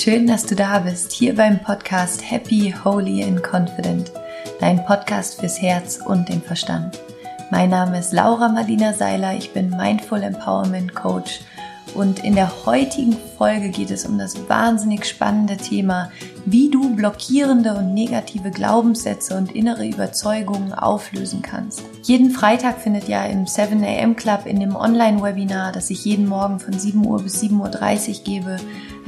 schön, dass du da bist, hier beim Podcast Happy, Holy and Confident, dein Podcast fürs Herz und den Verstand. Mein Name ist Laura Marlina Seiler, ich bin Mindful Empowerment Coach und in der heutigen Folge geht es um das wahnsinnig spannende Thema, wie du blockierende und negative Glaubenssätze und innere Überzeugungen auflösen kannst. Jeden Freitag findet ja im 7 AM Club in dem Online-Webinar, das ich jeden Morgen von 7 Uhr bis 7.30 Uhr gebe,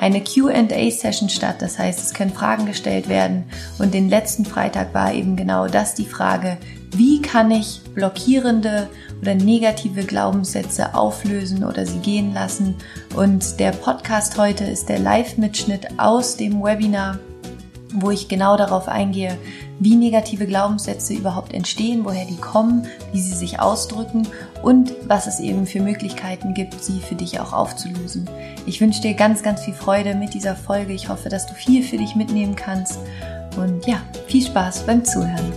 eine QA-Session statt. Das heißt, es können Fragen gestellt werden. Und den letzten Freitag war eben genau das die Frage, wie kann ich blockierende oder negative Glaubenssätze auflösen oder sie gehen lassen. Und der Podcast heute ist der Live-Mitschnitt aus dem Webinar, wo ich genau darauf eingehe, wie negative Glaubenssätze überhaupt entstehen, woher die kommen, wie sie sich ausdrücken und was es eben für Möglichkeiten gibt, sie für dich auch aufzulösen. Ich wünsche dir ganz, ganz viel Freude mit dieser Folge. Ich hoffe, dass du viel für dich mitnehmen kannst. Und ja, viel Spaß beim Zuhören.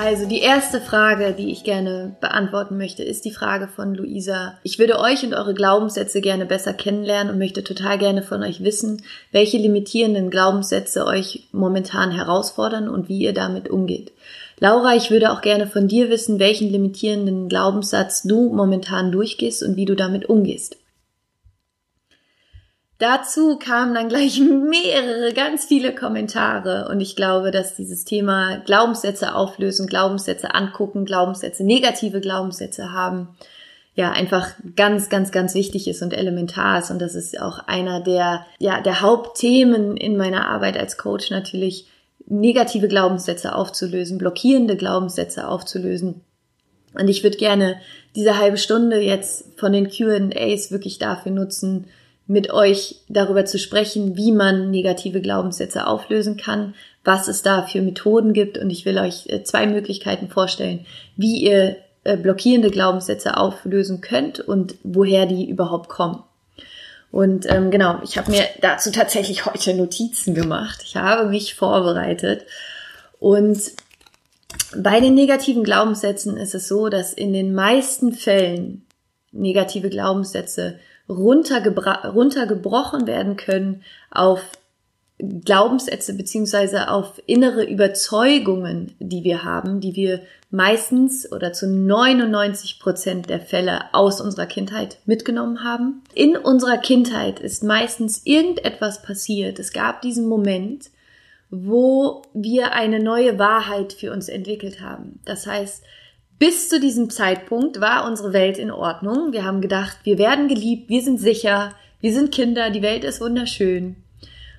Also die erste Frage, die ich gerne beantworten möchte, ist die Frage von Luisa. Ich würde euch und eure Glaubenssätze gerne besser kennenlernen und möchte total gerne von euch wissen, welche limitierenden Glaubenssätze euch momentan herausfordern und wie ihr damit umgeht. Laura, ich würde auch gerne von dir wissen, welchen limitierenden Glaubenssatz du momentan durchgehst und wie du damit umgehst. Dazu kamen dann gleich mehrere, ganz viele Kommentare und ich glaube, dass dieses Thema Glaubenssätze auflösen, Glaubenssätze angucken, Glaubenssätze, negative Glaubenssätze haben, ja, einfach ganz, ganz, ganz wichtig ist und elementar ist und das ist auch einer der, ja, der Hauptthemen in meiner Arbeit als Coach natürlich, negative Glaubenssätze aufzulösen, blockierende Glaubenssätze aufzulösen. Und ich würde gerne diese halbe Stunde jetzt von den Q&As wirklich dafür nutzen, mit euch darüber zu sprechen, wie man negative Glaubenssätze auflösen kann, was es da für Methoden gibt und ich will euch äh, zwei Möglichkeiten vorstellen, wie ihr äh, blockierende Glaubenssätze auflösen könnt und woher die überhaupt kommen. Und ähm, genau, ich habe mir dazu tatsächlich heute Notizen gemacht. Ich habe mich vorbereitet und bei den negativen Glaubenssätzen ist es so, dass in den meisten Fällen negative Glaubenssätze runtergebrochen werden können auf Glaubenssätze beziehungsweise auf innere Überzeugungen, die wir haben, die wir meistens oder zu 99 Prozent der Fälle aus unserer Kindheit mitgenommen haben. In unserer Kindheit ist meistens irgendetwas passiert. Es gab diesen Moment, wo wir eine neue Wahrheit für uns entwickelt haben. Das heißt, bis zu diesem Zeitpunkt war unsere Welt in Ordnung. Wir haben gedacht, wir werden geliebt, wir sind sicher, wir sind Kinder, die Welt ist wunderschön.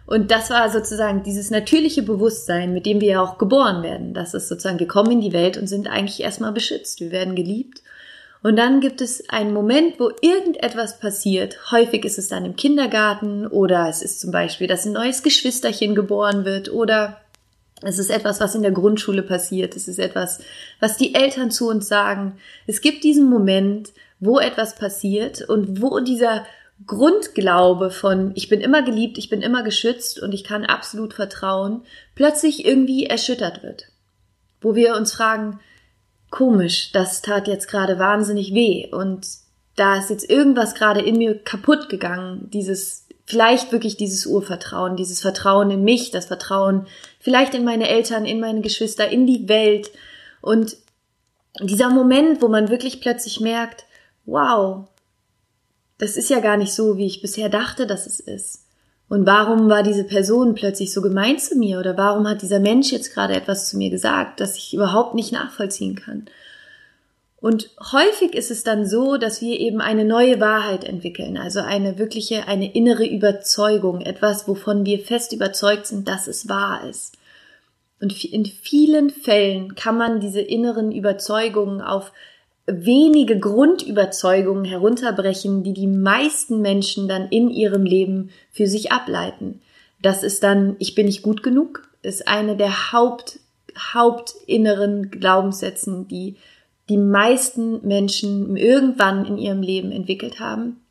Und das war sozusagen dieses natürliche Bewusstsein, mit dem wir ja auch geboren werden. Das ist sozusagen, wir kommen in die Welt und sind eigentlich erstmal beschützt. Wir werden geliebt. Und dann gibt es einen Moment, wo irgendetwas passiert. Häufig ist es dann im Kindergarten oder es ist zum Beispiel, dass ein neues Geschwisterchen geboren wird oder es ist etwas, was in der Grundschule passiert. Es ist etwas, was die Eltern zu uns sagen. Es gibt diesen Moment, wo etwas passiert und wo dieser Grundglaube von ich bin immer geliebt, ich bin immer geschützt und ich kann absolut vertrauen, plötzlich irgendwie erschüttert wird. Wo wir uns fragen, komisch, das tat jetzt gerade wahnsinnig weh und da ist jetzt irgendwas gerade in mir kaputt gegangen, dieses vielleicht wirklich dieses Urvertrauen, dieses Vertrauen in mich, das Vertrauen vielleicht in meine Eltern, in meine Geschwister, in die Welt. Und dieser Moment, wo man wirklich plötzlich merkt, wow, das ist ja gar nicht so, wie ich bisher dachte, dass es ist. Und warum war diese Person plötzlich so gemein zu mir? Oder warum hat dieser Mensch jetzt gerade etwas zu mir gesagt, das ich überhaupt nicht nachvollziehen kann? Und häufig ist es dann so, dass wir eben eine neue Wahrheit entwickeln, also eine wirkliche, eine innere Überzeugung, etwas, wovon wir fest überzeugt sind, dass es wahr ist. Und in vielen Fällen kann man diese inneren Überzeugungen auf wenige Grundüberzeugungen herunterbrechen, die die meisten Menschen dann in ihrem Leben für sich ableiten. Das ist dann, ich bin nicht gut genug, ist eine der Haupt, hauptinneren Glaubenssätzen, die die meisten Menschen irgendwann in ihrem Leben entwickelt haben.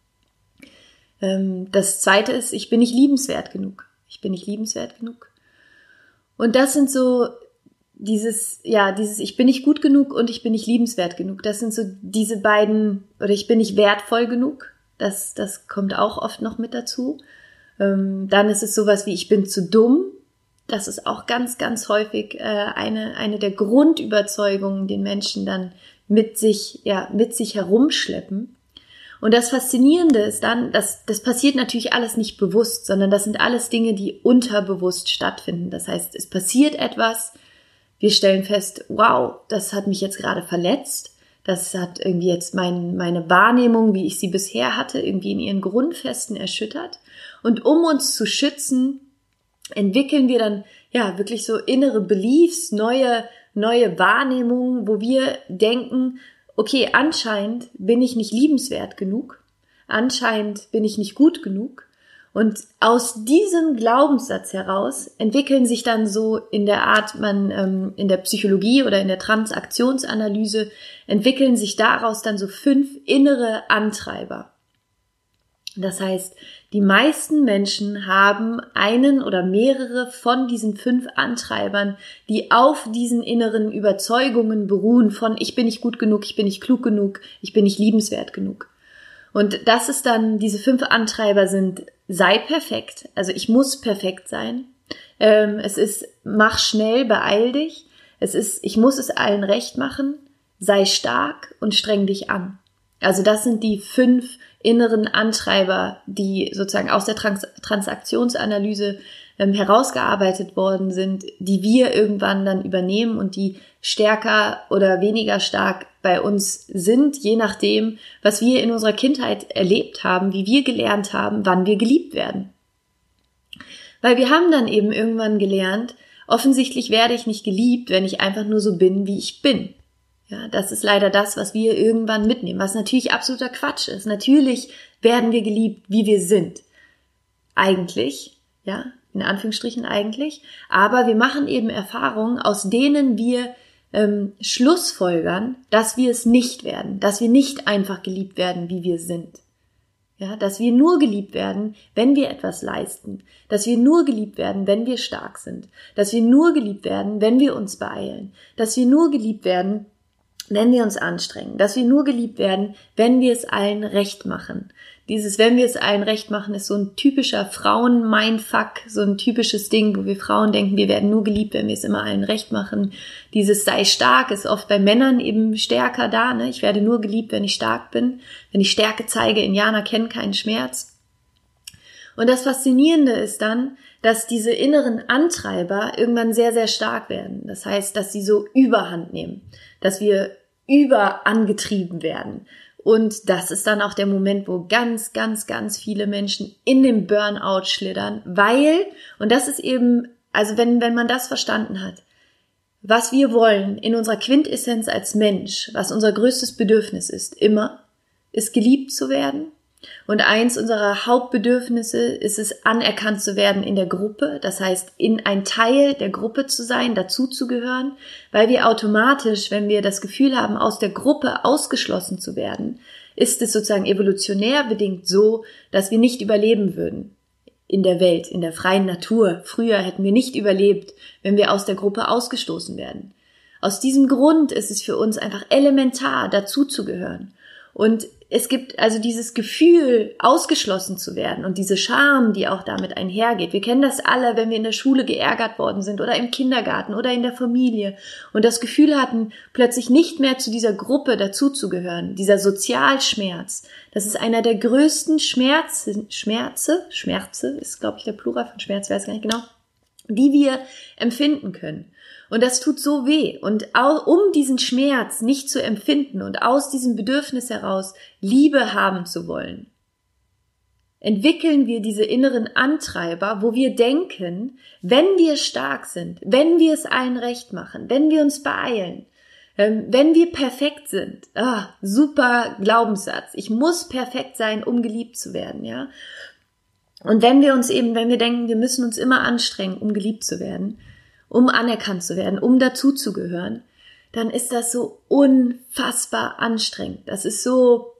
Ähm, das zweite ist, ich bin nicht liebenswert genug. Ich bin nicht liebenswert genug. Und das sind so dieses, ja, dieses, ich bin nicht gut genug und ich bin nicht liebenswert genug. Das sind so diese beiden, oder ich bin nicht wertvoll genug. Das, das kommt auch oft noch mit dazu. Ähm, dann ist es sowas wie, ich bin zu dumm. Das ist auch ganz, ganz häufig äh, eine, eine der Grundüberzeugungen, den Menschen dann mit sich, ja, mit sich herumschleppen. Und das Faszinierende ist dann, dass das passiert natürlich alles nicht bewusst, sondern das sind alles Dinge, die unterbewusst stattfinden. Das heißt, es passiert etwas, wir stellen fest, wow, das hat mich jetzt gerade verletzt, das hat irgendwie jetzt mein, meine Wahrnehmung, wie ich sie bisher hatte, irgendwie in ihren Grundfesten erschüttert. Und um uns zu schützen, entwickeln wir dann ja wirklich so innere Beliefs, neue, neue Wahrnehmungen, wo wir denken, okay, anscheinend bin ich nicht liebenswert genug, anscheinend bin ich nicht gut genug. Und aus diesem Glaubenssatz heraus entwickeln sich dann so in der Art, man ähm, in der Psychologie oder in der Transaktionsanalyse entwickeln sich daraus dann so fünf innere Antreiber. Das heißt, die meisten Menschen haben einen oder mehrere von diesen fünf Antreibern, die auf diesen inneren Überzeugungen beruhen von ich bin nicht gut genug, ich bin nicht klug genug, ich bin nicht liebenswert genug. Und das ist dann, diese fünf Antreiber sind sei perfekt, also ich muss perfekt sein. Ähm, es ist mach schnell, beeil dich. Es ist ich muss es allen recht machen, sei stark und streng dich an. Also das sind die fünf inneren Antreiber, die sozusagen aus der Trans Transaktionsanalyse ähm, herausgearbeitet worden sind, die wir irgendwann dann übernehmen und die stärker oder weniger stark bei uns sind, je nachdem, was wir in unserer Kindheit erlebt haben, wie wir gelernt haben, wann wir geliebt werden. Weil wir haben dann eben irgendwann gelernt, offensichtlich werde ich nicht geliebt, wenn ich einfach nur so bin, wie ich bin. Ja, das ist leider das, was wir irgendwann mitnehmen, was natürlich absoluter Quatsch ist. Natürlich werden wir geliebt, wie wir sind. Eigentlich, ja, in Anführungsstrichen eigentlich. Aber wir machen eben Erfahrungen, aus denen wir ähm, Schlussfolgern, dass wir es nicht werden, dass wir nicht einfach geliebt werden, wie wir sind. Ja, dass wir nur geliebt werden, wenn wir etwas leisten, dass wir nur geliebt werden, wenn wir stark sind, dass wir nur geliebt werden, wenn wir uns beeilen, dass wir nur geliebt werden, wenn wir uns anstrengen, dass wir nur geliebt werden, wenn wir es allen recht machen. Dieses, wenn wir es allen recht machen, ist so ein typischer Frauen-Mindfuck, so ein typisches Ding, wo wir Frauen denken, wir werden nur geliebt, wenn wir es immer allen recht machen. Dieses sei stark ist oft bei Männern eben stärker da, ne? Ich werde nur geliebt, wenn ich stark bin. Wenn ich Stärke zeige, Indianer kennen keinen Schmerz. Und das Faszinierende ist dann, dass diese inneren Antreiber irgendwann sehr, sehr stark werden. Das heißt, dass sie so Überhand nehmen, dass wir überangetrieben werden. Und das ist dann auch der Moment, wo ganz, ganz, ganz viele Menschen in den Burnout schlittern, weil, und das ist eben, also wenn, wenn man das verstanden hat, was wir wollen in unserer Quintessenz als Mensch, was unser größtes Bedürfnis ist, immer, ist geliebt zu werden, und eins unserer Hauptbedürfnisse ist es, anerkannt zu werden in der Gruppe, das heißt, in ein Teil der Gruppe zu sein, dazuzugehören, weil wir automatisch, wenn wir das Gefühl haben, aus der Gruppe ausgeschlossen zu werden, ist es sozusagen evolutionär bedingt so, dass wir nicht überleben würden in der Welt, in der freien Natur. Früher hätten wir nicht überlebt, wenn wir aus der Gruppe ausgestoßen werden. Aus diesem Grund ist es für uns einfach elementar, dazuzugehören. Und es gibt also dieses Gefühl, ausgeschlossen zu werden und diese Scham, die auch damit einhergeht. Wir kennen das alle, wenn wir in der Schule geärgert worden sind oder im Kindergarten oder in der Familie und das Gefühl hatten, plötzlich nicht mehr zu dieser Gruppe dazuzugehören. Dieser Sozialschmerz, das ist einer der größten Schmerze, Schmerze, Schmerze ist, glaube ich, der Plural von Schmerz, weiß gar nicht genau, die wir empfinden können. Und das tut so weh. Und um diesen Schmerz nicht zu empfinden und aus diesem Bedürfnis heraus Liebe haben zu wollen, entwickeln wir diese inneren Antreiber, wo wir denken, wenn wir stark sind, wenn wir es allen recht machen, wenn wir uns beeilen, ähm, wenn wir perfekt sind, ah, super Glaubenssatz. Ich muss perfekt sein, um geliebt zu werden, ja. Und wenn wir uns eben, wenn wir denken, wir müssen uns immer anstrengen, um geliebt zu werden, um anerkannt zu werden, um dazuzugehören, dann ist das so unfassbar anstrengend. Das ist so,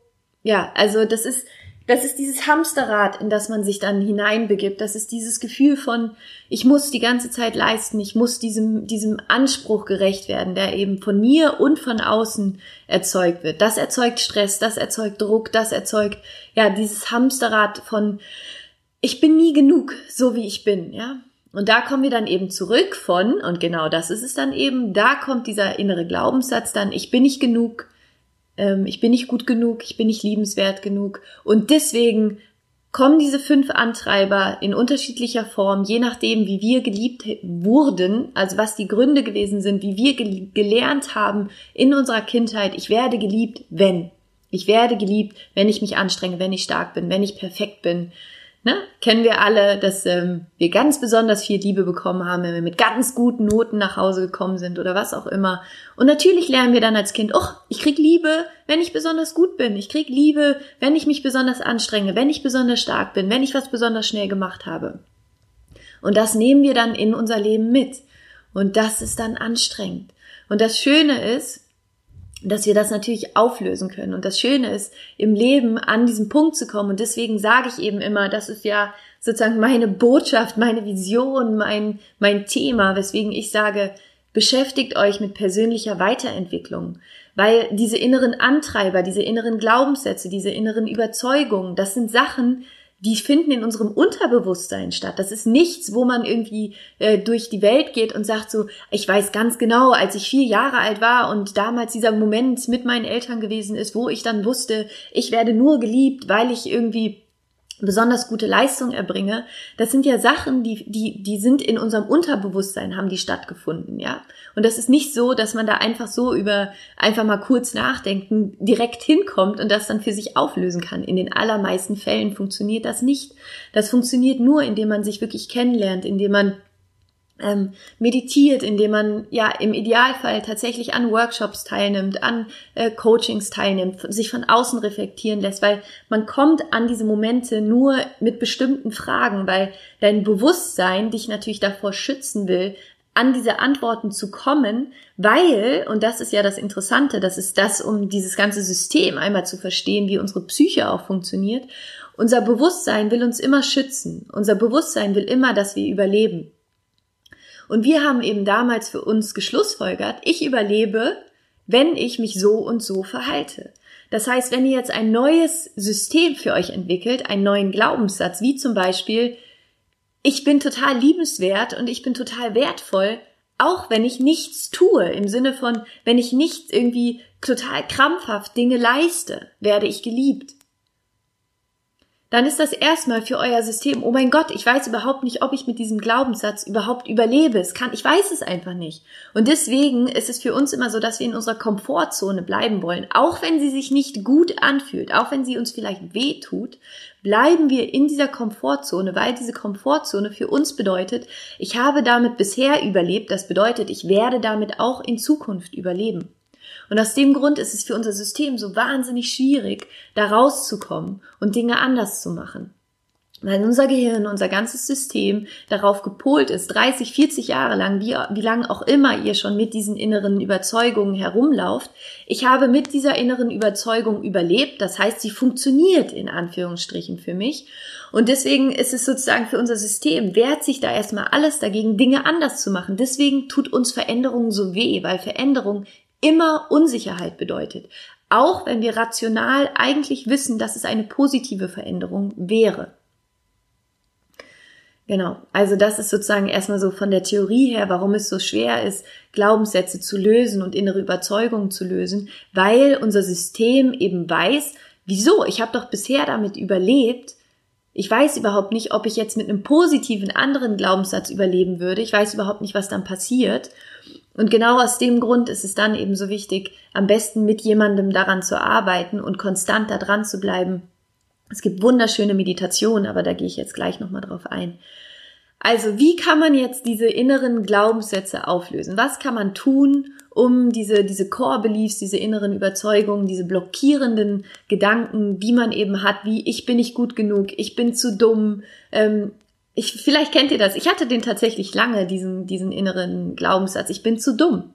ja, also das ist Das ist dieses Hamsterrad, in das man sich dann hineinbegibt. Das ist dieses Gefühl von, ich muss die ganze Zeit leisten, ich muss diesem, diesem Anspruch gerecht werden, der eben von mir und von außen erzeugt wird. Das erzeugt Stress, das erzeugt Druck, das erzeugt, ja, dieses Hamsterrad von, ich bin nie genug, so wie ich bin, ja. Und da kommen wir dann eben zurück von, und genau das ist es dann eben, da kommt dieser innere Glaubenssatz dann, ich bin nicht genug, ähm, ich bin nicht gut genug, ich bin nicht liebenswert genug. Und deswegen kommen diese fünf Antreiber in unterschiedlicher Form, je nachdem, wie wir geliebt wurden, also was die Gründe gewesen sind, wie wir ge gelernt haben in unserer Kindheit, ich werde geliebt, wenn. Ich werde geliebt, wenn ich mich anstrenge, wenn ich stark bin, wenn ich perfekt bin, Ne? Kennen wir alle, dass ähm, wir ganz besonders viel Liebe bekommen haben, wenn wir mit ganz guten Noten nach Hause gekommen sind oder was auch immer. Und natürlich lernen wir dann als Kind, oh, ich krieg Liebe, wenn ich besonders gut bin. Ich krieg Liebe, wenn ich mich besonders anstrenge, wenn ich besonders stark bin, wenn ich was besonders schnell gemacht habe. Und das nehmen wir dann in unser Leben mit. Und das ist dann anstrengend. Und das Schöne ist, dass wir das natürlich auflösen können. Und das Schöne ist, im Leben an diesen Punkt zu kommen. Und deswegen sage ich eben immer, das ist ja sozusagen meine Botschaft, meine Vision, mein, mein Thema, weswegen ich sage, beschäftigt euch mit persönlicher Weiterentwicklung. Weil diese inneren Antreiber, diese inneren Glaubenssätze, diese inneren Überzeugungen, das sind Sachen, die finden in unserem Unterbewusstsein statt. Das ist nichts, wo man irgendwie äh, durch die Welt geht und sagt so, ich weiß ganz genau, als ich vier Jahre alt war und damals dieser Moment mit meinen Eltern gewesen ist, wo ich dann wusste, ich werde nur geliebt, weil ich irgendwie besonders gute Leistung erbringe, das sind ja Sachen, die, die, die sind in unserem Unterbewusstsein, haben die stattgefunden, ja. Und das ist nicht so, dass man da einfach so über einfach mal kurz nachdenken direkt hinkommt und das dann für sich auflösen kann. In den allermeisten Fällen funktioniert das nicht. Das funktioniert nur, indem man sich wirklich kennenlernt, indem man ähm, meditiert, indem man ja im Idealfall tatsächlich an Workshops teilnimmt, an äh, Coachings teilnimmt, sich von außen reflektieren lässt, weil man kommt an diese Momente nur mit bestimmten Fragen, weil dein Bewusstsein dich natürlich davor schützen will, an diese Antworten zu kommen, weil, und das ist ja das Interessante, das ist das, um dieses ganze System einmal zu verstehen, wie unsere Psyche auch funktioniert, unser Bewusstsein will uns immer schützen. Unser Bewusstsein will immer, dass wir überleben. Und wir haben eben damals für uns geschlussfolgert, ich überlebe, wenn ich mich so und so verhalte. Das heißt, wenn ihr jetzt ein neues System für euch entwickelt, einen neuen Glaubenssatz, wie zum Beispiel, ich bin total liebenswert und ich bin total wertvoll, auch wenn ich nichts tue, im Sinne von, wenn ich nicht irgendwie total krampfhaft Dinge leiste, werde ich geliebt dann ist das erstmal für euer System, oh mein Gott, ich weiß überhaupt nicht, ob ich mit diesem Glaubenssatz überhaupt überlebe. Es kann, ich weiß es einfach nicht. Und deswegen ist es für uns immer so, dass wir in unserer Komfortzone bleiben wollen. Auch wenn sie sich nicht gut anfühlt, auch wenn sie uns vielleicht weh tut, bleiben wir in dieser Komfortzone, weil diese Komfortzone für uns bedeutet, ich habe damit bisher überlebt. Das bedeutet, ich werde damit auch in Zukunft überleben. Und aus dem Grund ist es für unser System so wahnsinnig schwierig, da rauszukommen und Dinge anders zu machen. Weil unser Gehirn, unser ganzes System darauf gepolt ist, 30, 40 Jahre lang, wie, wie lange auch immer ihr schon mit diesen inneren Überzeugungen herumlauft. Ich habe mit dieser inneren Überzeugung überlebt. Das heißt, sie funktioniert in Anführungsstrichen für mich. Und deswegen ist es sozusagen für unser System, wehrt sich da erstmal alles dagegen, Dinge anders zu machen. Deswegen tut uns Veränderung so weh, weil Veränderung immer Unsicherheit bedeutet. Auch wenn wir rational eigentlich wissen, dass es eine positive Veränderung wäre. Genau, also das ist sozusagen erstmal so von der Theorie her, warum es so schwer ist, Glaubenssätze zu lösen und innere Überzeugungen zu lösen, weil unser System eben weiß, wieso, ich habe doch bisher damit überlebt, ich weiß überhaupt nicht, ob ich jetzt mit einem positiven anderen Glaubenssatz überleben würde, ich weiß überhaupt nicht, was dann passiert und genau aus dem Grund ist es dann eben so wichtig, am besten mit jemandem daran zu arbeiten und konstant da dran zu bleiben. Es gibt wunderschöne Meditationen, aber da gehe ich jetzt gleich nochmal drauf ein. Also, wie kann man jetzt diese inneren Glaubenssätze auflösen? Was kann man tun, um diese, diese Core Beliefs, diese inneren Überzeugungen, diese blockierenden Gedanken, die man eben hat, wie ich bin nicht gut genug, ich bin zu dumm, ähm, ich, vielleicht kennt ihr das. Ich hatte den tatsächlich lange, diesen, diesen inneren Glaubenssatz. Ich bin zu dumm.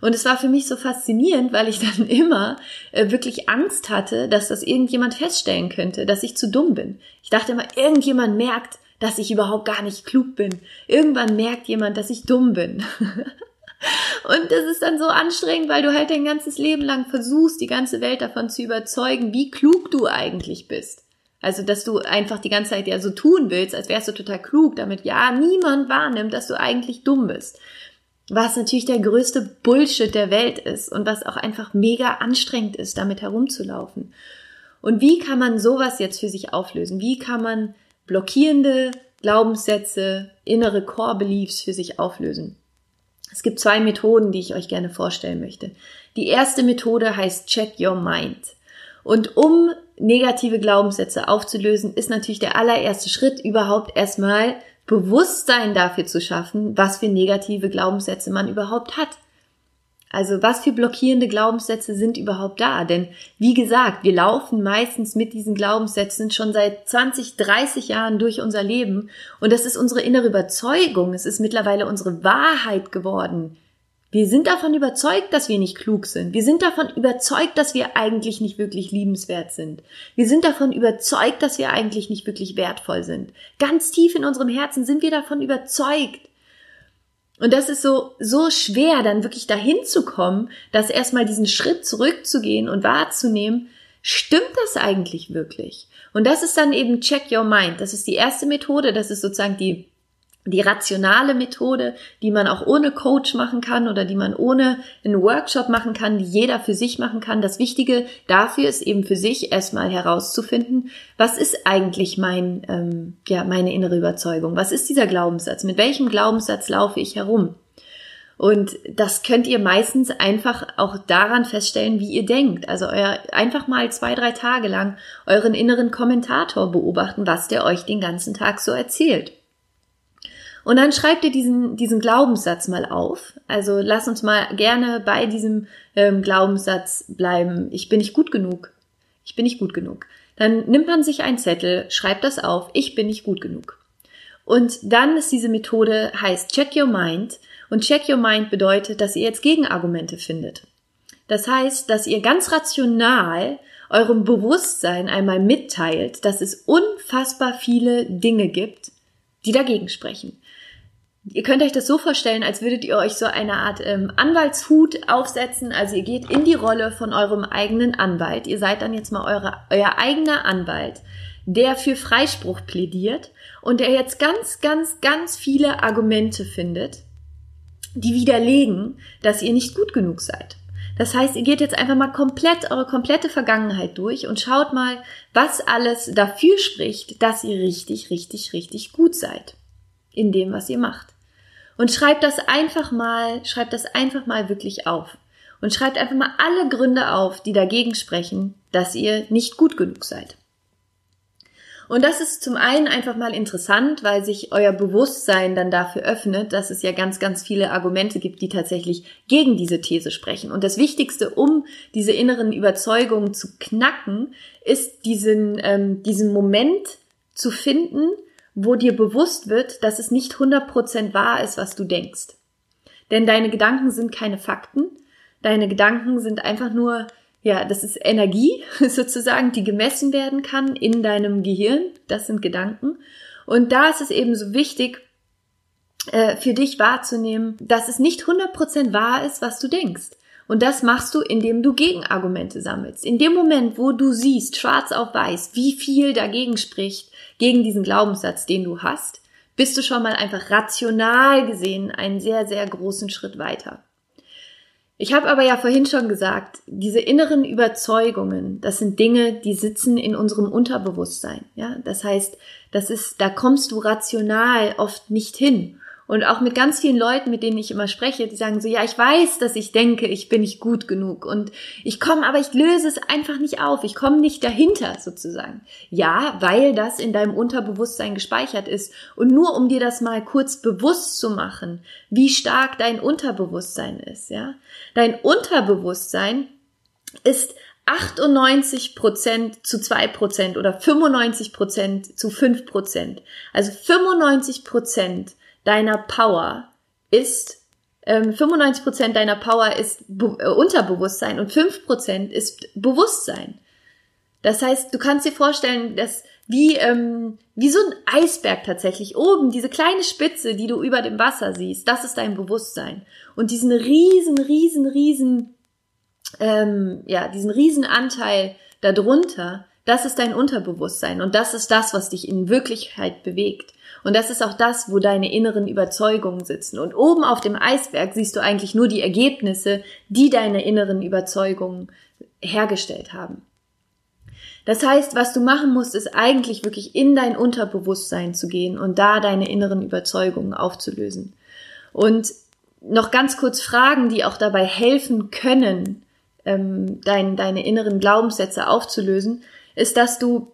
Und es war für mich so faszinierend, weil ich dann immer äh, wirklich Angst hatte, dass das irgendjemand feststellen könnte, dass ich zu dumm bin. Ich dachte immer, irgendjemand merkt, dass ich überhaupt gar nicht klug bin. Irgendwann merkt jemand, dass ich dumm bin. Und das ist dann so anstrengend, weil du halt dein ganzes Leben lang versuchst, die ganze Welt davon zu überzeugen, wie klug du eigentlich bist. Also, dass du einfach die ganze Zeit ja so tun willst, als wärst du total klug, damit ja niemand wahrnimmt, dass du eigentlich dumm bist. Was natürlich der größte Bullshit der Welt ist und was auch einfach mega anstrengend ist, damit herumzulaufen. Und wie kann man sowas jetzt für sich auflösen? Wie kann man blockierende Glaubenssätze, innere Core Beliefs für sich auflösen? Es gibt zwei Methoden, die ich euch gerne vorstellen möchte. Die erste Methode heißt Check Your Mind. Und um negative Glaubenssätze aufzulösen, ist natürlich der allererste Schritt überhaupt erstmal Bewusstsein dafür zu schaffen, was für negative Glaubenssätze man überhaupt hat. Also was für blockierende Glaubenssätze sind überhaupt da? Denn wie gesagt, wir laufen meistens mit diesen Glaubenssätzen schon seit 20, 30 Jahren durch unser Leben und das ist unsere innere Überzeugung, es ist mittlerweile unsere Wahrheit geworden. Wir sind davon überzeugt, dass wir nicht klug sind. Wir sind davon überzeugt, dass wir eigentlich nicht wirklich liebenswert sind. Wir sind davon überzeugt, dass wir eigentlich nicht wirklich wertvoll sind. Ganz tief in unserem Herzen sind wir davon überzeugt. Und das ist so, so schwer, dann wirklich dahin zu kommen, dass erstmal diesen Schritt zurückzugehen und wahrzunehmen, stimmt das eigentlich wirklich? Und das ist dann eben Check Your Mind. Das ist die erste Methode. Das ist sozusagen die die rationale Methode, die man auch ohne Coach machen kann oder die man ohne einen Workshop machen kann, die jeder für sich machen kann. Das Wichtige dafür ist eben für sich erstmal herauszufinden, was ist eigentlich mein, ähm, ja, meine innere Überzeugung? Was ist dieser Glaubenssatz? Mit welchem Glaubenssatz laufe ich herum? Und das könnt ihr meistens einfach auch daran feststellen, wie ihr denkt. Also euer, einfach mal zwei, drei Tage lang euren inneren Kommentator beobachten, was der euch den ganzen Tag so erzählt. Und dann schreibt ihr diesen, diesen Glaubenssatz mal auf. Also lass uns mal gerne bei diesem ähm, Glaubenssatz bleiben. Ich bin nicht gut genug. Ich bin nicht gut genug. Dann nimmt man sich einen Zettel, schreibt das auf. Ich bin nicht gut genug. Und dann ist diese Methode, heißt Check Your Mind. Und Check Your Mind bedeutet, dass ihr jetzt Gegenargumente findet. Das heißt, dass ihr ganz rational eurem Bewusstsein einmal mitteilt, dass es unfassbar viele Dinge gibt, die dagegen sprechen. Ihr könnt euch das so vorstellen, als würdet ihr euch so eine Art ähm, Anwaltshut aufsetzen. Also ihr geht in die Rolle von eurem eigenen Anwalt. Ihr seid dann jetzt mal eure, euer eigener Anwalt, der für Freispruch plädiert und der jetzt ganz, ganz, ganz viele Argumente findet, die widerlegen, dass ihr nicht gut genug seid. Das heißt, ihr geht jetzt einfach mal komplett eure komplette Vergangenheit durch und schaut mal, was alles dafür spricht, dass ihr richtig, richtig, richtig gut seid in dem, was ihr macht. Und schreibt das einfach mal, schreibt das einfach mal wirklich auf. Und schreibt einfach mal alle Gründe auf, die dagegen sprechen, dass ihr nicht gut genug seid. Und das ist zum einen einfach mal interessant, weil sich euer Bewusstsein dann dafür öffnet, dass es ja ganz, ganz viele Argumente gibt, die tatsächlich gegen diese These sprechen. Und das Wichtigste, um diese inneren Überzeugungen zu knacken, ist diesen, ähm, diesen Moment zu finden, wo dir bewusst wird, dass es nicht 100% wahr ist, was du denkst. Denn deine Gedanken sind keine Fakten. Deine Gedanken sind einfach nur, ja, das ist Energie sozusagen, die gemessen werden kann in deinem Gehirn. Das sind Gedanken. Und da ist es eben so wichtig, äh, für dich wahrzunehmen, dass es nicht 100% wahr ist, was du denkst. Und das machst du, indem du Gegenargumente sammelst. In dem Moment, wo du siehst, schwarz auf weiß, wie viel dagegen spricht, gegen diesen Glaubenssatz, den du hast, bist du schon mal einfach rational gesehen einen sehr, sehr großen Schritt weiter. Ich habe aber ja vorhin schon gesagt, diese inneren Überzeugungen, das sind Dinge, die sitzen in unserem Unterbewusstsein. Ja, das heißt, das ist, da kommst du rational oft nicht hin. Und auch mit ganz vielen Leuten, mit denen ich immer spreche, die sagen so, ja, ich weiß, dass ich denke, ich bin nicht gut genug und ich komme, aber ich löse es einfach nicht auf. Ich komme nicht dahinter sozusagen. Ja, weil das in deinem Unterbewusstsein gespeichert ist. Und nur um dir das mal kurz bewusst zu machen, wie stark dein Unterbewusstsein ist, ja. Dein Unterbewusstsein ist 98 Prozent zu zwei Prozent oder 95 Prozent zu fünf Prozent. Also 95 Prozent deiner Power ist ähm, 95 Prozent deiner Power ist äh, Unterbewusstsein und 5 Prozent ist Bewusstsein. Das heißt, du kannst dir vorstellen, dass wie, ähm, wie so ein Eisberg tatsächlich oben, diese kleine Spitze, die du über dem Wasser siehst, das ist dein Bewusstsein. Und diesen riesen, riesen, riesen, ähm, ja, diesen riesen Anteil darunter, das ist dein Unterbewusstsein. Und das ist das, was dich in Wirklichkeit bewegt. Und das ist auch das, wo deine inneren Überzeugungen sitzen. Und oben auf dem Eisberg siehst du eigentlich nur die Ergebnisse, die deine inneren Überzeugungen hergestellt haben. Das heißt, was du machen musst, ist eigentlich wirklich in dein Unterbewusstsein zu gehen und da deine inneren Überzeugungen aufzulösen. Und noch ganz kurz Fragen, die auch dabei helfen können, ähm, dein, deine inneren Glaubenssätze aufzulösen, ist, dass du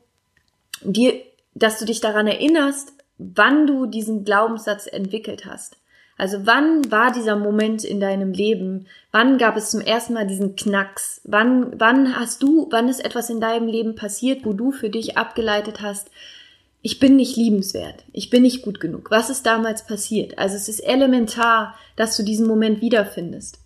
dir, dass du dich daran erinnerst, wann du diesen Glaubenssatz entwickelt hast. Also wann war dieser Moment in deinem Leben? Wann gab es zum ersten Mal diesen Knacks? Wann, wann hast du, wann ist etwas in deinem Leben passiert, wo du für dich abgeleitet hast, ich bin nicht liebenswert, ich bin nicht gut genug. Was ist damals passiert? Also es ist elementar, dass du diesen Moment wiederfindest.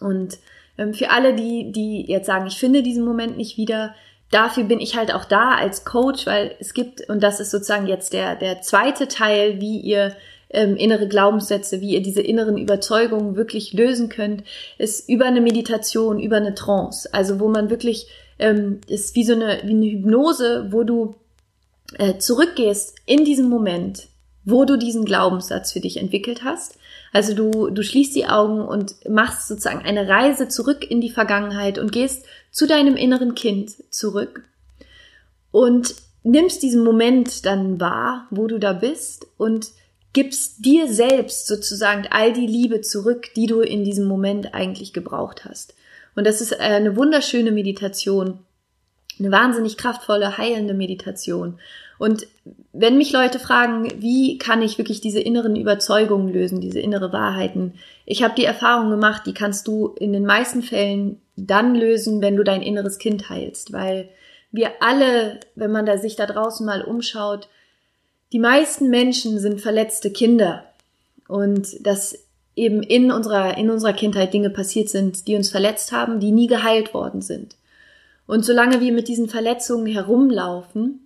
Und ähm, für alle, die, die jetzt sagen, ich finde diesen Moment nicht wieder, dafür bin ich halt auch da als Coach, weil es gibt, und das ist sozusagen jetzt der, der zweite Teil, wie ihr ähm, innere Glaubenssätze, wie ihr diese inneren Überzeugungen wirklich lösen könnt, ist über eine Meditation, über eine Trance. Also wo man wirklich, ähm, ist wie so eine, wie eine Hypnose, wo du äh, zurückgehst in diesem Moment, wo du diesen Glaubenssatz für dich entwickelt hast. Also du, du schließt die Augen und machst sozusagen eine Reise zurück in die Vergangenheit und gehst zu deinem inneren Kind zurück und nimmst diesen Moment dann wahr, wo du da bist und gibst dir selbst sozusagen all die Liebe zurück, die du in diesem Moment eigentlich gebraucht hast. Und das ist eine wunderschöne Meditation, eine wahnsinnig kraftvolle, heilende Meditation. Und wenn mich Leute fragen, wie kann ich wirklich diese inneren Überzeugungen lösen, diese innere Wahrheiten, ich habe die Erfahrung gemacht, die kannst du in den meisten Fällen dann lösen, wenn du dein inneres Kind heilst, weil wir alle, wenn man da sich da draußen mal umschaut, die meisten Menschen sind verletzte Kinder und dass eben in unserer, in unserer Kindheit Dinge passiert sind, die uns verletzt haben, die nie geheilt worden sind. Und solange wir mit diesen Verletzungen herumlaufen,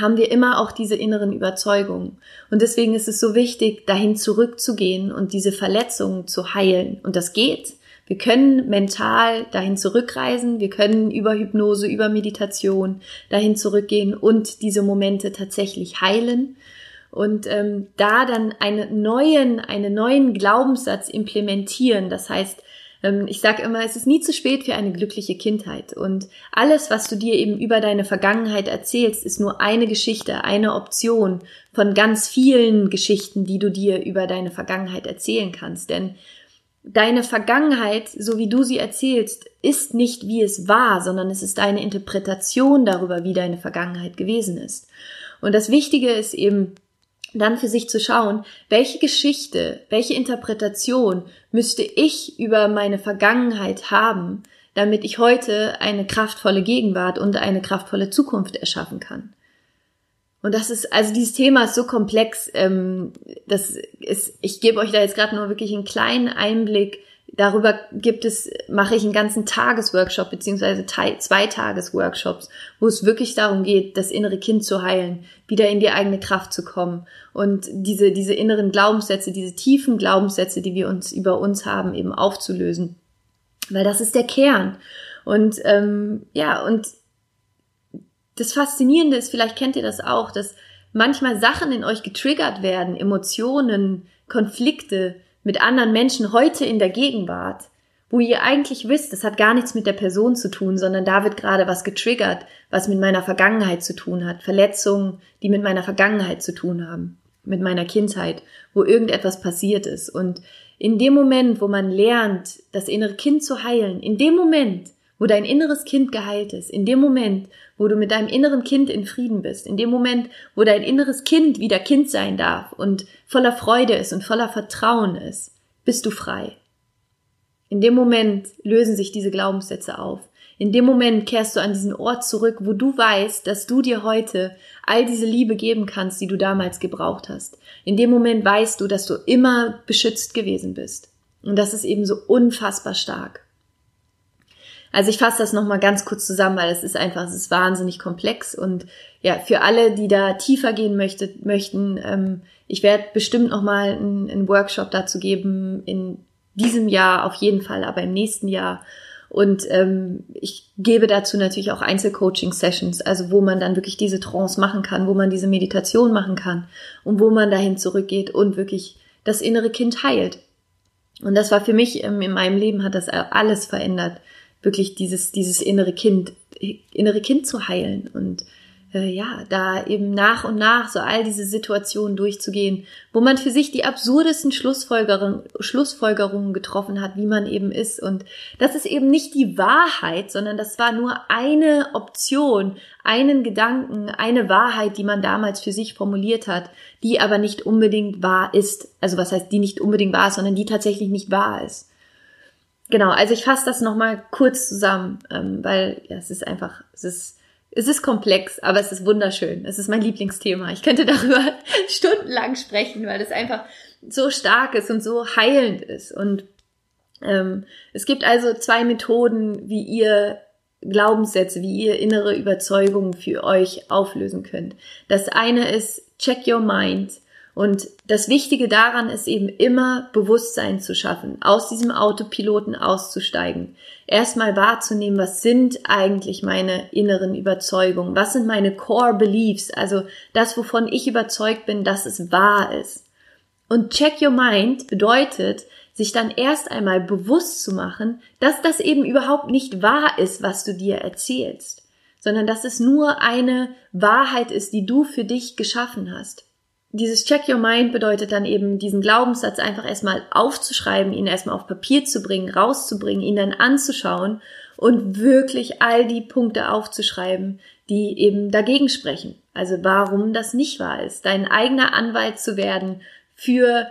haben wir immer auch diese inneren Überzeugungen. Und deswegen ist es so wichtig, dahin zurückzugehen und diese Verletzungen zu heilen. Und das geht. Wir können mental dahin zurückreisen, wir können über Hypnose, über Meditation dahin zurückgehen und diese Momente tatsächlich heilen und ähm, da dann einen neuen, einen neuen Glaubenssatz implementieren. Das heißt, ich sage immer, es ist nie zu spät für eine glückliche Kindheit. Und alles, was du dir eben über deine Vergangenheit erzählst, ist nur eine Geschichte, eine Option von ganz vielen Geschichten, die du dir über deine Vergangenheit erzählen kannst. Denn deine Vergangenheit, so wie du sie erzählst, ist nicht wie es war, sondern es ist deine Interpretation darüber, wie deine Vergangenheit gewesen ist. Und das Wichtige ist eben, dann für sich zu schauen, welche Geschichte, welche Interpretation müsste ich über meine Vergangenheit haben, damit ich heute eine kraftvolle Gegenwart und eine kraftvolle Zukunft erschaffen kann. Und das ist, also dieses Thema ist so komplex, ähm, das ist, ich gebe euch da jetzt gerade nur wirklich einen kleinen Einblick. Darüber gibt es, mache ich einen ganzen Tagesworkshop beziehungsweise zwei Tagesworkshops, wo es wirklich darum geht, das innere Kind zu heilen, wieder in die eigene Kraft zu kommen und diese, diese inneren Glaubenssätze, diese tiefen Glaubenssätze, die wir uns über uns haben, eben aufzulösen. Weil das ist der Kern. Und ähm, ja, und das Faszinierende ist, vielleicht kennt ihr das auch, dass manchmal Sachen in euch getriggert werden, Emotionen, Konflikte mit anderen Menschen heute in der Gegenwart, wo ihr eigentlich wisst, das hat gar nichts mit der Person zu tun, sondern da wird gerade was getriggert, was mit meiner Vergangenheit zu tun hat, Verletzungen, die mit meiner Vergangenheit zu tun haben, mit meiner Kindheit, wo irgendetwas passiert ist. Und in dem Moment, wo man lernt, das innere Kind zu heilen, in dem Moment wo dein inneres Kind geheilt ist, in dem Moment, wo du mit deinem inneren Kind in Frieden bist, in dem Moment, wo dein inneres Kind wieder Kind sein darf und voller Freude ist und voller Vertrauen ist, bist du frei. In dem Moment lösen sich diese Glaubenssätze auf. In dem Moment kehrst du an diesen Ort zurück, wo du weißt, dass du dir heute all diese Liebe geben kannst, die du damals gebraucht hast. In dem Moment weißt du, dass du immer beschützt gewesen bist. Und das ist eben so unfassbar stark. Also ich fasse das nochmal ganz kurz zusammen, weil es ist einfach, es ist wahnsinnig komplex und ja, für alle, die da tiefer gehen möchte, möchten, ähm, ich werde bestimmt nochmal einen, einen Workshop dazu geben, in diesem Jahr auf jeden Fall, aber im nächsten Jahr. Und ähm, ich gebe dazu natürlich auch Einzelcoaching-Sessions, also wo man dann wirklich diese Trance machen kann, wo man diese Meditation machen kann und wo man dahin zurückgeht und wirklich das innere Kind heilt. Und das war für mich ähm, in meinem Leben hat das alles verändert wirklich dieses, dieses innere Kind, innere Kind zu heilen und äh, ja, da eben nach und nach so all diese Situationen durchzugehen, wo man für sich die absurdesten Schlussfolgerungen, Schlussfolgerungen getroffen hat, wie man eben ist. Und das ist eben nicht die Wahrheit, sondern das war nur eine Option, einen Gedanken, eine Wahrheit, die man damals für sich formuliert hat, die aber nicht unbedingt wahr ist. Also was heißt, die nicht unbedingt wahr ist, sondern die tatsächlich nicht wahr ist genau, also ich fasse das nochmal kurz zusammen, ähm, weil ja, es ist einfach, es ist, es ist komplex, aber es ist wunderschön. Es ist mein Lieblingsthema. Ich könnte darüber stundenlang sprechen, weil es einfach so stark ist und so heilend ist. Und ähm, es gibt also zwei Methoden, wie ihr Glaubenssätze, wie ihr innere Überzeugungen für euch auflösen könnt. Das eine ist Check Your Mind. Und das Wichtige daran ist eben immer Bewusstsein zu schaffen, aus diesem Autopiloten auszusteigen, erstmal wahrzunehmen, was sind eigentlich meine inneren Überzeugungen, was sind meine Core Beliefs, also das, wovon ich überzeugt bin, dass es wahr ist. Und Check Your Mind bedeutet, sich dann erst einmal bewusst zu machen, dass das eben überhaupt nicht wahr ist, was du dir erzählst, sondern dass es nur eine Wahrheit ist, die du für dich geschaffen hast dieses Check Your Mind bedeutet dann eben, diesen Glaubenssatz einfach erstmal aufzuschreiben, ihn erstmal auf Papier zu bringen, rauszubringen, ihn dann anzuschauen und wirklich all die Punkte aufzuschreiben, die eben dagegen sprechen. Also warum das nicht wahr ist. Dein eigener Anwalt zu werden für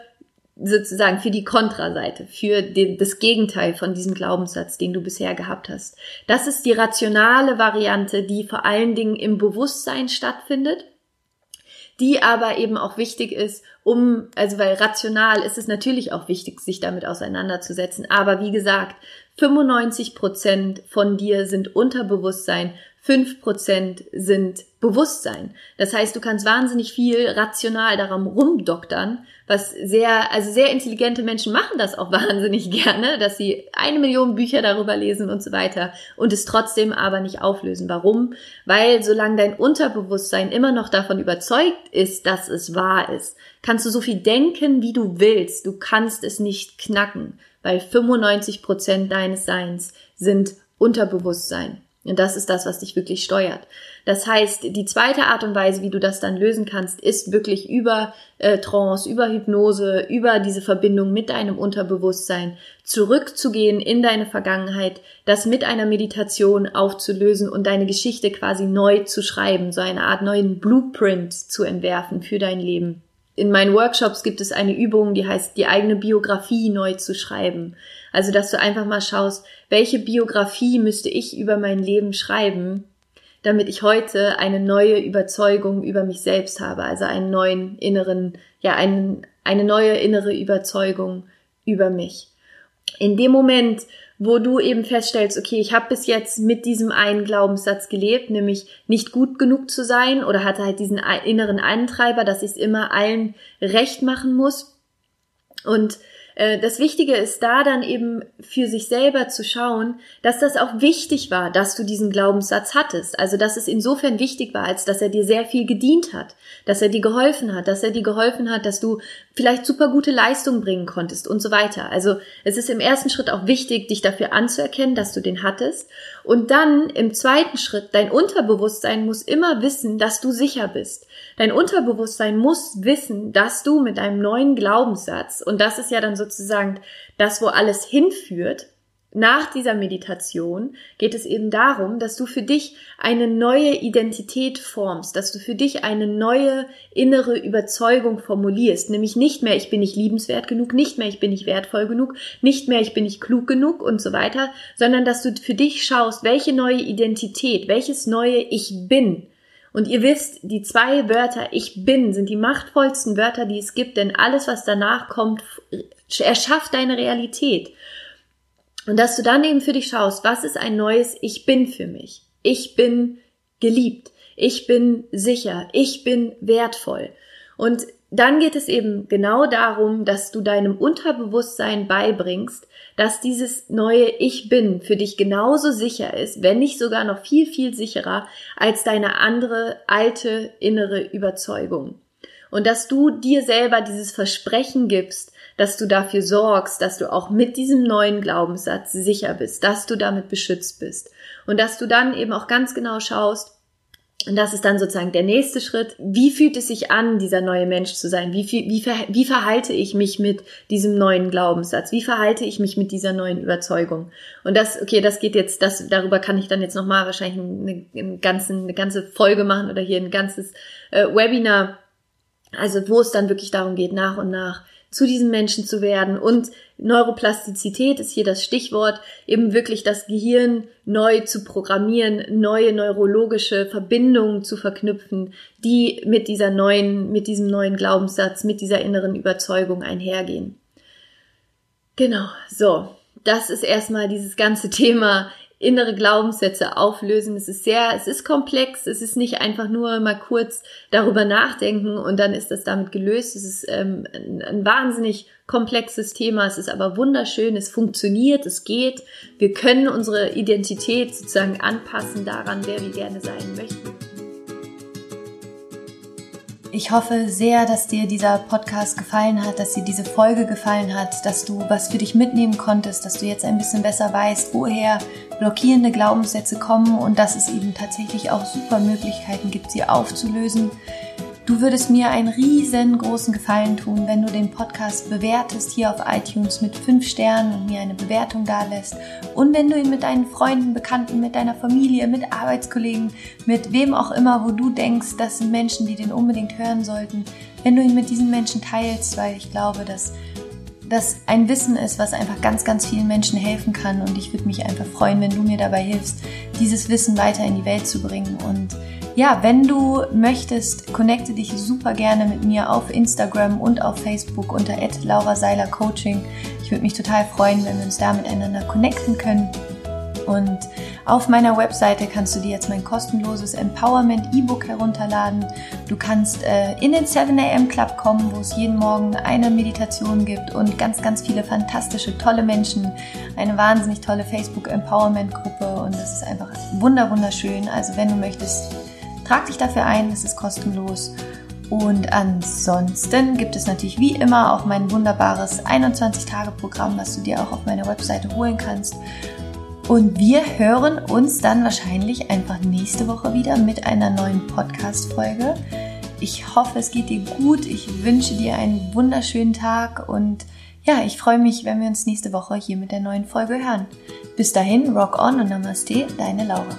sozusagen für die Kontraseite, für den, das Gegenteil von diesem Glaubenssatz, den du bisher gehabt hast. Das ist die rationale Variante, die vor allen Dingen im Bewusstsein stattfindet die aber eben auch wichtig ist, um, also weil rational ist es natürlich auch wichtig, sich damit auseinanderzusetzen. Aber wie gesagt, 95 Prozent von dir sind Unterbewusstsein, 5% sind Bewusstsein. Das heißt, du kannst wahnsinnig viel rational daran rumdoktern, was sehr, also sehr intelligente Menschen machen das auch wahnsinnig gerne, dass sie eine Million Bücher darüber lesen und so weiter und es trotzdem aber nicht auflösen. Warum? Weil solange dein Unterbewusstsein immer noch davon überzeugt ist, dass es wahr ist, kannst du so viel denken, wie du willst. Du kannst es nicht knacken, weil 95% deines Seins sind Unterbewusstsein. Und das ist das, was dich wirklich steuert. Das heißt, die zweite Art und Weise, wie du das dann lösen kannst, ist wirklich über äh, Trance, über Hypnose, über diese Verbindung mit deinem Unterbewusstsein zurückzugehen in deine Vergangenheit, das mit einer Meditation aufzulösen und deine Geschichte quasi neu zu schreiben, so eine Art neuen Blueprint zu entwerfen für dein Leben. In meinen Workshops gibt es eine Übung, die heißt, die eigene Biografie neu zu schreiben. Also, dass du einfach mal schaust, welche Biografie müsste ich über mein Leben schreiben, damit ich heute eine neue Überzeugung über mich selbst habe, also einen neuen inneren, ja, einen, eine neue innere Überzeugung über mich. In dem Moment, wo du eben feststellst, okay, ich habe bis jetzt mit diesem einen Glaubenssatz gelebt, nämlich nicht gut genug zu sein oder hatte halt diesen inneren Antreiber, dass ich es immer allen recht machen muss. Und äh, das Wichtige ist da dann eben für sich selber zu schauen, dass das auch wichtig war, dass du diesen Glaubenssatz hattest. Also, dass es insofern wichtig war, als dass er dir sehr viel gedient hat, dass er dir geholfen hat, dass er dir geholfen hat, dass du vielleicht super gute Leistung bringen konntest und so weiter. Also, es ist im ersten Schritt auch wichtig, dich dafür anzuerkennen, dass du den hattest. Und dann im zweiten Schritt, dein Unterbewusstsein muss immer wissen, dass du sicher bist. Dein Unterbewusstsein muss wissen, dass du mit einem neuen Glaubenssatz, und das ist ja dann sozusagen das, wo alles hinführt, nach dieser Meditation geht es eben darum, dass du für dich eine neue Identität formst, dass du für dich eine neue innere Überzeugung formulierst, nämlich nicht mehr ich bin nicht liebenswert genug, nicht mehr ich bin nicht wertvoll genug, nicht mehr ich bin nicht klug genug und so weiter, sondern dass du für dich schaust, welche neue Identität, welches neue Ich bin. Und ihr wisst, die zwei Wörter Ich bin sind die machtvollsten Wörter, die es gibt, denn alles, was danach kommt, erschafft deine Realität. Und dass du dann eben für dich schaust, was ist ein neues Ich bin für mich? Ich bin geliebt. Ich bin sicher. Ich bin wertvoll. Und dann geht es eben genau darum, dass du deinem Unterbewusstsein beibringst, dass dieses neue Ich bin für dich genauso sicher ist, wenn nicht sogar noch viel, viel sicherer als deine andere alte innere Überzeugung. Und dass du dir selber dieses Versprechen gibst, dass du dafür sorgst, dass du auch mit diesem neuen Glaubenssatz sicher bist, dass du damit beschützt bist. Und dass du dann eben auch ganz genau schaust, und das ist dann sozusagen der nächste Schritt. Wie fühlt es sich an, dieser neue Mensch zu sein? Wie, wie, wie verhalte ich mich mit diesem neuen Glaubenssatz? Wie verhalte ich mich mit dieser neuen Überzeugung? Und das, okay, das geht jetzt, das, darüber kann ich dann jetzt nochmal wahrscheinlich eine, eine, ganze, eine ganze Folge machen oder hier ein ganzes äh, Webinar. Also, wo es dann wirklich darum geht, nach und nach zu diesen Menschen zu werden. Und Neuroplastizität ist hier das Stichwort, eben wirklich das Gehirn neu zu programmieren, neue neurologische Verbindungen zu verknüpfen, die mit dieser neuen, mit diesem neuen Glaubenssatz, mit dieser inneren Überzeugung einhergehen. Genau, so. Das ist erstmal dieses ganze Thema innere Glaubenssätze auflösen. Es ist sehr, es ist komplex. Es ist nicht einfach nur mal kurz darüber nachdenken und dann ist das damit gelöst. Es ist ähm, ein, ein wahnsinnig komplexes Thema. Es ist aber wunderschön. Es funktioniert. Es geht. Wir können unsere Identität sozusagen anpassen daran, wer wir gerne sein möchten. Ich hoffe sehr, dass dir dieser Podcast gefallen hat, dass dir diese Folge gefallen hat, dass du was für dich mitnehmen konntest, dass du jetzt ein bisschen besser weißt, woher blockierende Glaubenssätze kommen und dass es eben tatsächlich auch super Möglichkeiten gibt, sie aufzulösen. Du würdest mir einen riesengroßen Gefallen tun, wenn du den Podcast bewertest hier auf iTunes mit fünf Sternen und mir eine Bewertung dalässt. Und wenn du ihn mit deinen Freunden, Bekannten, mit deiner Familie, mit Arbeitskollegen, mit wem auch immer, wo du denkst, das sind Menschen, die den unbedingt hören sollten, wenn du ihn mit diesen Menschen teilst, weil ich glaube, dass das ein Wissen ist, was einfach ganz, ganz vielen Menschen helfen kann. Und ich würde mich einfach freuen, wenn du mir dabei hilfst, dieses Wissen weiter in die Welt zu bringen. Und ja, wenn du möchtest, connecte dich super gerne mit mir auf Instagram und auf Facebook unter Laura Seiler Coaching. Ich würde mich total freuen, wenn wir uns da miteinander connecten können. Und auf meiner Webseite kannst du dir jetzt mein kostenloses Empowerment E-Book herunterladen. Du kannst äh, in den 7 AM Club kommen, wo es jeden Morgen eine Meditation gibt und ganz, ganz viele fantastische, tolle Menschen. Eine wahnsinnig tolle Facebook Empowerment Gruppe und das ist einfach wunder, wunderschön. Also wenn du möchtest, Trag dich dafür ein, es ist kostenlos. Und ansonsten gibt es natürlich wie immer auch mein wunderbares 21-Tage-Programm, was du dir auch auf meiner Webseite holen kannst. Und wir hören uns dann wahrscheinlich einfach nächste Woche wieder mit einer neuen Podcast-Folge. Ich hoffe, es geht dir gut. Ich wünsche dir einen wunderschönen Tag und ja, ich freue mich, wenn wir uns nächste Woche hier mit der neuen Folge hören. Bis dahin, rock on und namaste, deine Laura.